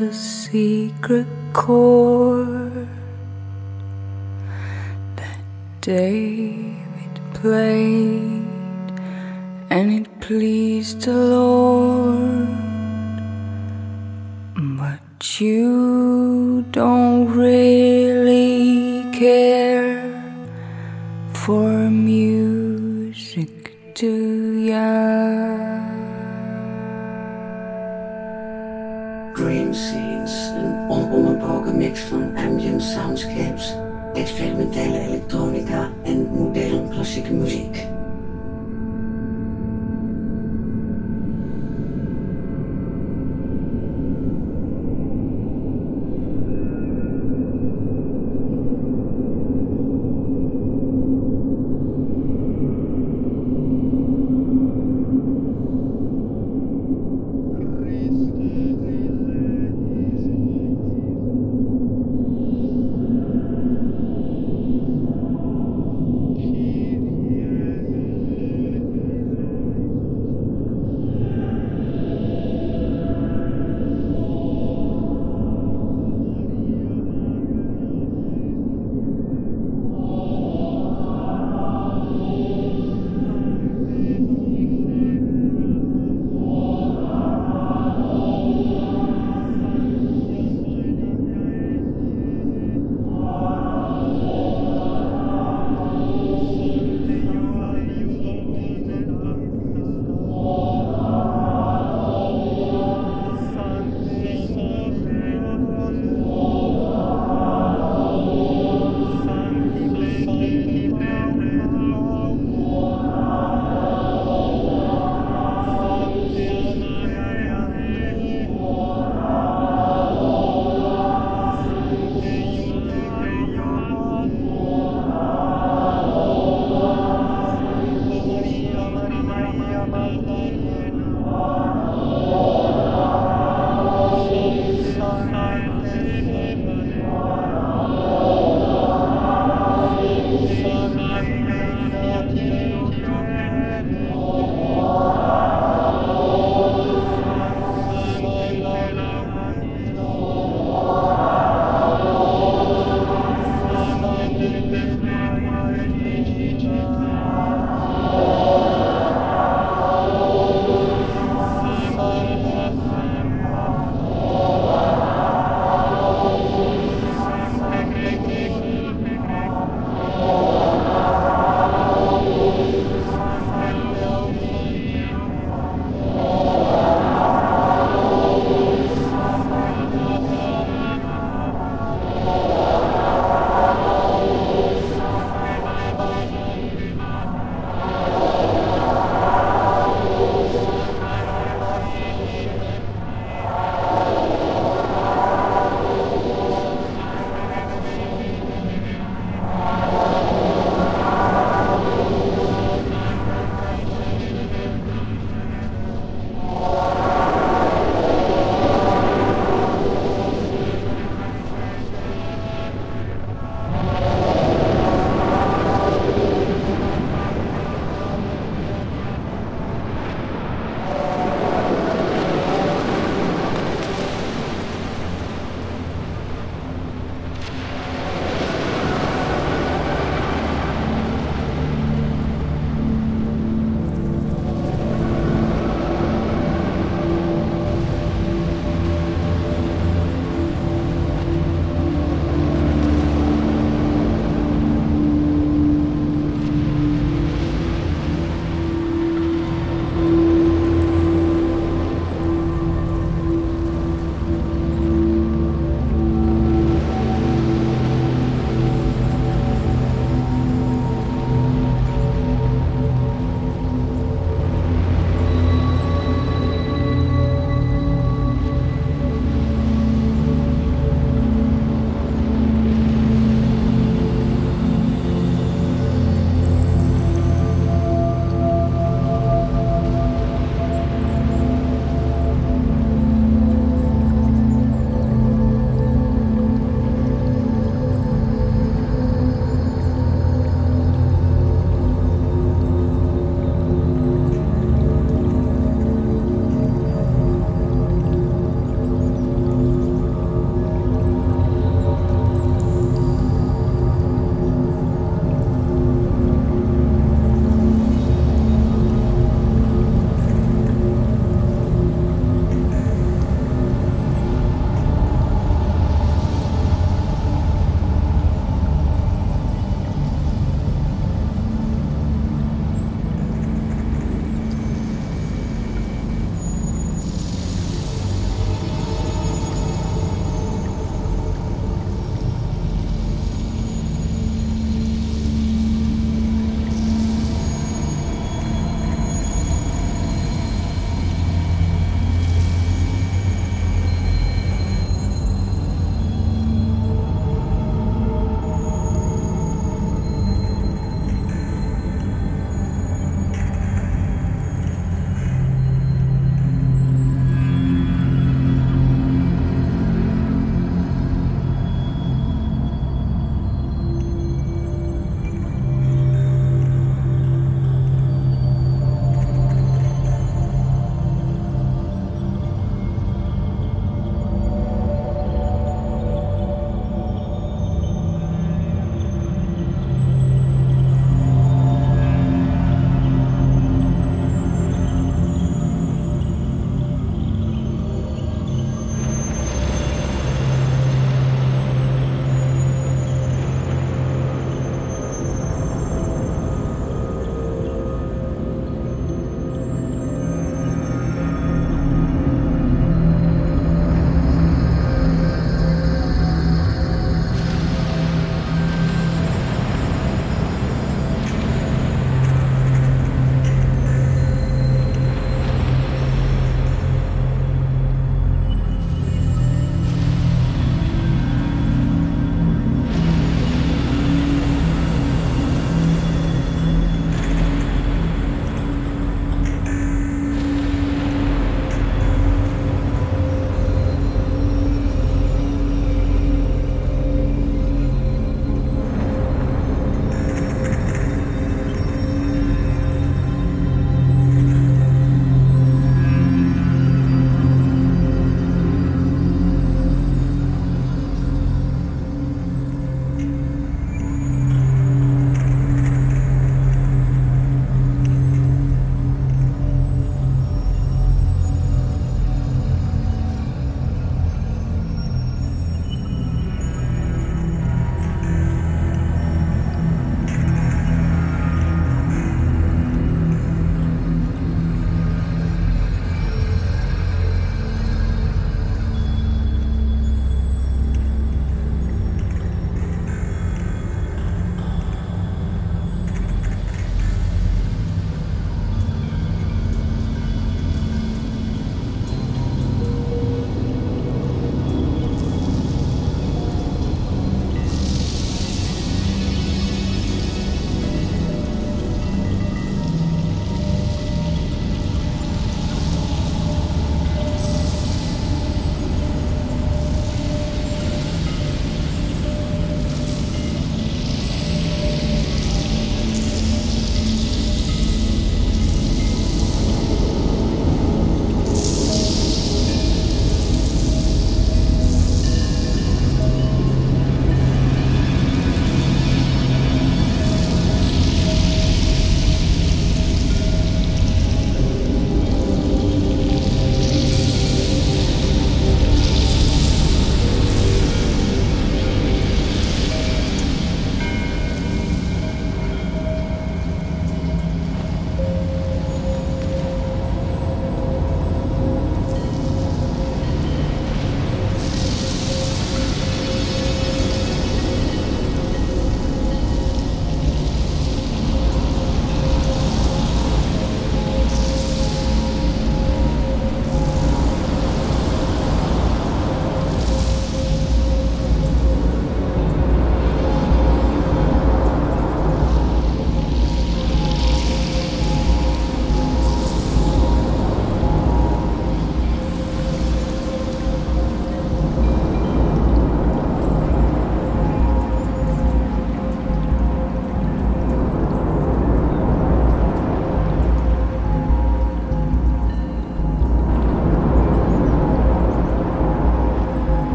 a secret chord that David played, and it pleased the Lord. But you experimentele elektronica en moderne klassieke muziek.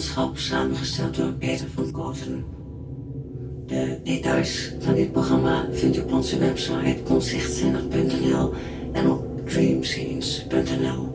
Samengesteld door Peter van Kooten. De details van dit programma vindt u op onze website concertzinnig.nl en op dreamscenes.nl.